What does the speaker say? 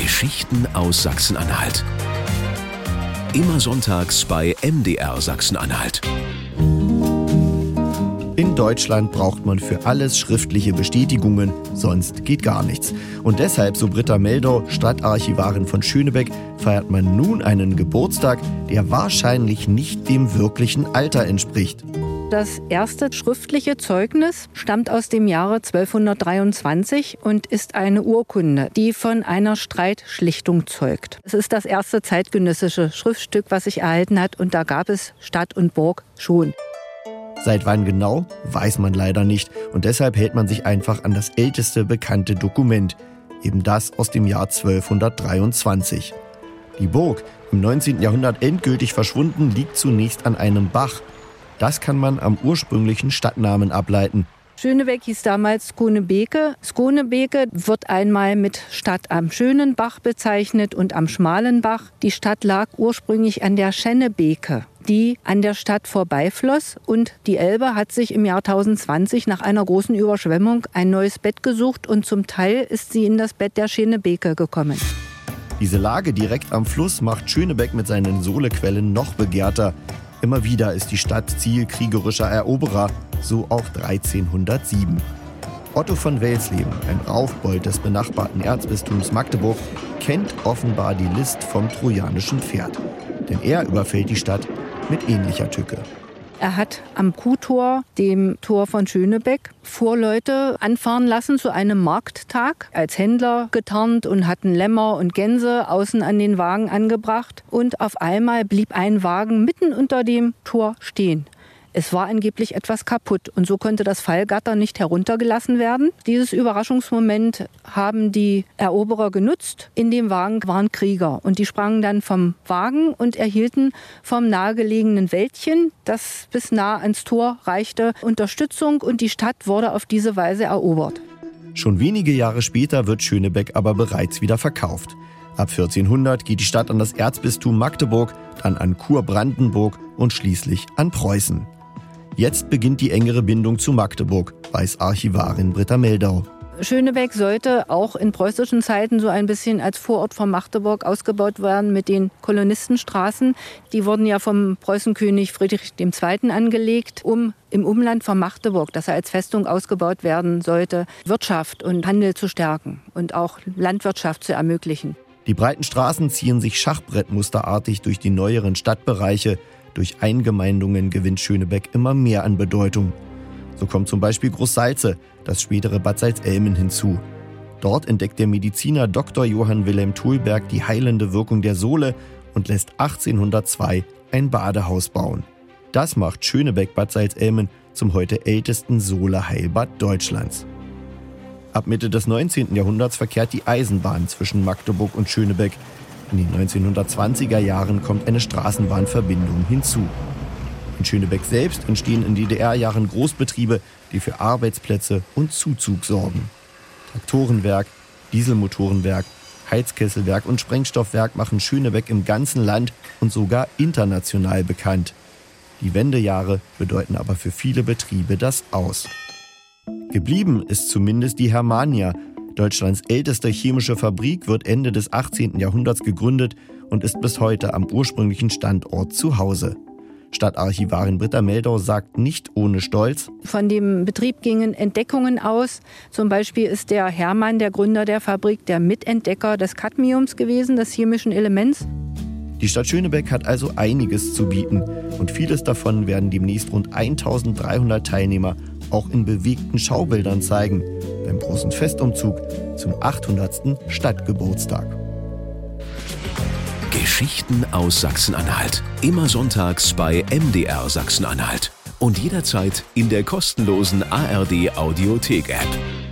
Geschichten aus Sachsen-Anhalt. Immer sonntags bei MDR Sachsen-Anhalt. In Deutschland braucht man für alles schriftliche Bestätigungen, sonst geht gar nichts. Und deshalb, so Britta Meldau, Stadtarchivarin von Schönebeck, feiert man nun einen Geburtstag, der wahrscheinlich nicht dem wirklichen Alter entspricht. Das erste schriftliche Zeugnis stammt aus dem Jahre 1223 und ist eine Urkunde, die von einer Streitschlichtung zeugt. Es ist das erste zeitgenössische Schriftstück, was sich erhalten hat und da gab es Stadt und Burg schon. Seit wann genau, weiß man leider nicht und deshalb hält man sich einfach an das älteste bekannte Dokument, eben das aus dem Jahr 1223. Die Burg, im 19. Jahrhundert endgültig verschwunden, liegt zunächst an einem Bach, das kann man am ursprünglichen Stadtnamen ableiten. Schönebeck hieß damals Skonebeke. Skonebeke wird einmal mit Stadt am Schönen Bach bezeichnet und am Schmalen Bach. Die Stadt lag ursprünglich an der Schennebeke die an der Stadt vorbeifloss. Und die Elbe hat sich im Jahr 1020 nach einer großen Überschwemmung ein neues Bett gesucht und zum Teil ist sie in das Bett der Schönebeke gekommen. Diese Lage direkt am Fluss macht Schönebeck mit seinen Sohlequellen noch begehrter. Immer wieder ist die Stadt Ziel kriegerischer Eroberer, so auch 1307. Otto von Welsleben, ein Raufbold des benachbarten Erzbistums Magdeburg, kennt offenbar die List vom trojanischen Pferd. Denn er überfällt die Stadt mit ähnlicher Tücke. Er hat am Kuhtor, dem Tor von Schönebeck, Vorleute anfahren lassen zu einem Markttag, als Händler getarnt und hatten Lämmer und Gänse außen an den Wagen angebracht. Und auf einmal blieb ein Wagen mitten unter dem Tor stehen. Es war angeblich etwas kaputt und so konnte das Fallgatter nicht heruntergelassen werden. Dieses Überraschungsmoment haben die Eroberer genutzt. In dem Wagen waren Krieger und die sprangen dann vom Wagen und erhielten vom nahegelegenen Wäldchen, das bis nah ans Tor reichte, Unterstützung und die Stadt wurde auf diese Weise erobert. Schon wenige Jahre später wird Schönebeck aber bereits wieder verkauft. Ab 1400 geht die Stadt an das Erzbistum Magdeburg, dann an Kurbrandenburg und schließlich an Preußen. Jetzt beginnt die engere Bindung zu Magdeburg, weiß Archivarin Britta Meldau. Schönebeck sollte auch in preußischen Zeiten so ein bisschen als Vorort von Magdeburg ausgebaut werden mit den Kolonistenstraßen. Die wurden ja vom Preußenkönig Friedrich II. angelegt, um im Umland von Magdeburg, das er als Festung ausgebaut werden sollte, Wirtschaft und Handel zu stärken und auch Landwirtschaft zu ermöglichen. Die breiten Straßen ziehen sich schachbrettmusterartig durch die neueren Stadtbereiche durch Eingemeindungen gewinnt Schönebeck immer mehr an Bedeutung. So kommt zum Beispiel Großsalze, das spätere Bad Salzelmen, hinzu. Dort entdeckt der Mediziner Dr. Johann Wilhelm Thulberg die heilende Wirkung der Sohle und lässt 1802 ein Badehaus bauen. Das macht Schönebeck Bad Salzelmen zum heute ältesten Sohleheilbad Deutschlands. Ab Mitte des 19. Jahrhunderts verkehrt die Eisenbahn zwischen Magdeburg und Schönebeck. In den 1920er Jahren kommt eine Straßenbahnverbindung hinzu. In Schönebeck selbst entstehen in DDR-Jahren Großbetriebe, die für Arbeitsplätze und Zuzug sorgen. Traktorenwerk, Dieselmotorenwerk, Heizkesselwerk und Sprengstoffwerk machen Schönebeck im ganzen Land und sogar international bekannt. Die Wendejahre bedeuten aber für viele Betriebe das Aus. Geblieben ist zumindest die Hermania, Deutschlands älteste chemische Fabrik wird Ende des 18. Jahrhunderts gegründet und ist bis heute am ursprünglichen Standort zu Hause. Stadtarchivarin Britta Meldau sagt nicht ohne Stolz. Von dem Betrieb gingen Entdeckungen aus. Zum Beispiel ist der Hermann, der Gründer der Fabrik, der Mitentdecker des Cadmiums gewesen, des chemischen Elements. Die Stadt Schönebeck hat also einiges zu bieten und vieles davon werden demnächst rund 1300 Teilnehmer auch in bewegten Schaubildern zeigen beim großen Festumzug zum 800. Stadtgeburtstag. Geschichten aus Sachsen-Anhalt. Immer sonntags bei MDR Sachsen-Anhalt. Und jederzeit in der kostenlosen ARD Audiothek-App.